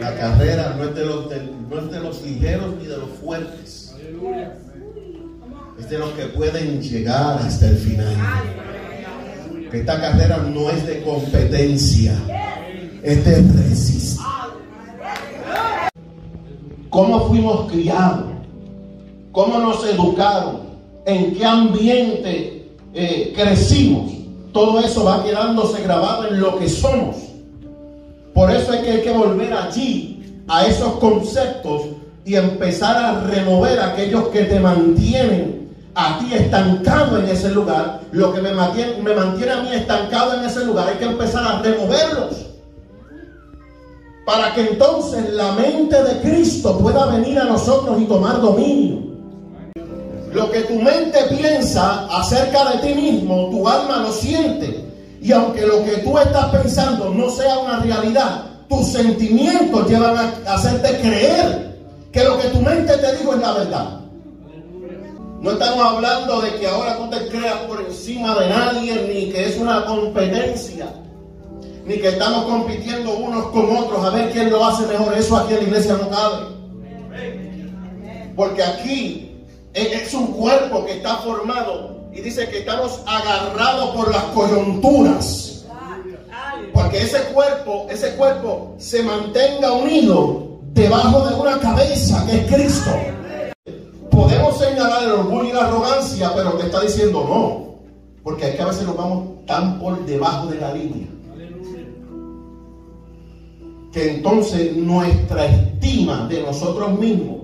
La carrera no es de los, de- no es de los ligeros ni de los fuertes. Es de los que pueden llegar hasta el final. Que esta carrera no es de competencia, es de resistencia. ¿Cómo fuimos criados? ¿Cómo nos educaron? ¿En qué ambiente eh, crecimos? Todo eso va quedándose grabado en lo que somos. Por eso es que hay que volver allí, a esos conceptos, y empezar a remover aquellos que te mantienen a ti estancado en ese lugar. Lo que me mantiene, me mantiene a mí estancado en ese lugar, hay que empezar a removerlos. Para que entonces la mente de Cristo pueda venir a nosotros y tomar dominio. Lo que tu mente piensa acerca de ti mismo, tu alma lo siente. Y aunque lo que tú estás pensando no sea una realidad, tus sentimientos llevan a hacerte creer que lo que tu mente te dijo es la verdad. No estamos hablando de que ahora tú te creas por encima de nadie, ni que es una competencia, ni que estamos compitiendo unos con otros a ver quién lo hace mejor. Eso aquí en la iglesia no cabe. Porque aquí es un cuerpo que está formado y dice que estamos agarrados por las coyunturas. Porque ese cuerpo, ese cuerpo se mantenga unido debajo de una cabeza que es Cristo. Podemos señalar el orgullo y la arrogancia, pero te está diciendo no. Porque es que a veces nos vamos tan por debajo de la línea. Que entonces nuestra estima de nosotros mismos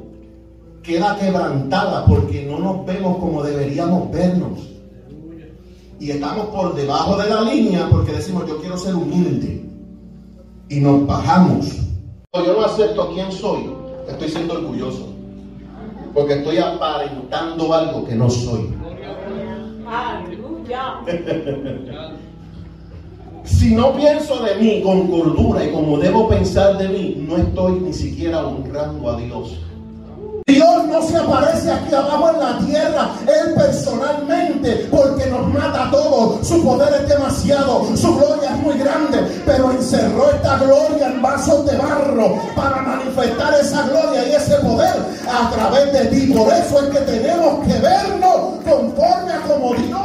queda quebrantada porque no nos vemos como deberíamos vernos. Y estamos por debajo de la línea porque decimos yo quiero ser humilde. Y nos bajamos. Yo no acepto quién soy. Estoy siendo orgulloso. Porque estoy aparentando algo que no soy. Aleluya. Si no pienso de mí con cordura y como debo pensar de mí, no estoy ni siquiera honrando a Dios. Dios no se aparece aquí abajo en la tierra, Él personalmente, porque nos mata a todos. Su poder es demasiado, su gloria es muy grande, pero encerró esta gloria en vasos de barro para manifestar esa gloria y ese poder a través de ti. Por eso es que tenemos que vernos conforme a como Dios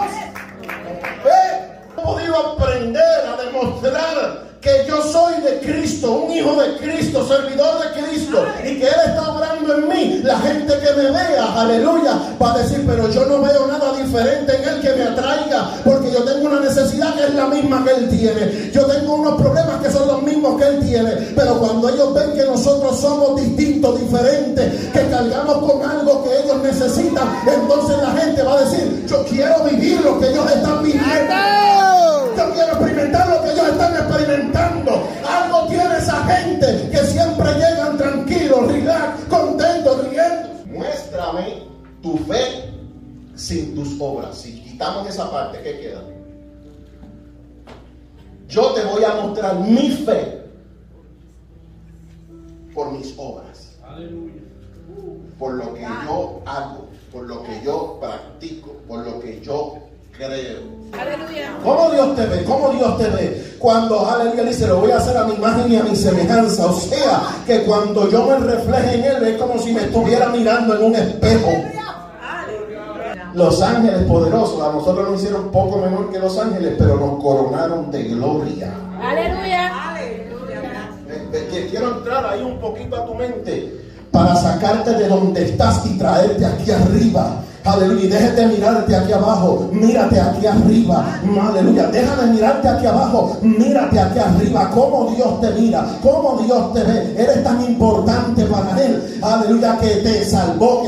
He podido aprender a demostrar que yo soy de Cristo, un hijo de Cristo, servidor de Cristo, y que Él está obrando en mí. La gente que me vea, aleluya, va a decir, pero yo no veo nada diferente en Él que me atraiga, porque yo tengo una necesidad que es la misma que Él tiene. Yo tengo unos problemas que son los mismos que Él tiene, pero cuando ellos ven que nosotros somos distintos, diferentes, que cargamos con algo que ellos necesitan, entonces la gente va a decir, yo quiero vivir lo que ellos están viviendo. Están experimentando. Algo tiene esa gente que siempre llegan tranquilos, relax, contentos, riendo. Muéstrame tu fe sin tus obras. Si quitamos esa parte, ¿qué queda? Yo te voy a mostrar mi fe por mis obras. Por lo que yo hago, por lo que yo practico, por lo que yo creo. Aleluya. ¿Cómo Dios te ve? ¿Cómo Dios te ve? Cuando aleluya dice, lo voy a hacer a mi imagen y a mi semejanza. O sea, que cuando yo me refleje en Él es como si me estuviera mirando en un espejo. Aleluya. Los ángeles poderosos, a nosotros nos hicieron poco menor que los ángeles, pero nos coronaron de gloria. Aleluya. Quiero entrar ahí un poquito a tu mente para sacarte de donde estás y traerte aquí arriba. Aleluya, y déjate mirarte aquí abajo, mírate aquí arriba, aleluya, deja de mirarte aquí abajo, mírate aquí arriba, cómo Dios te mira, cómo Dios te ve, eres tan importante para Él, aleluya, que te salvó.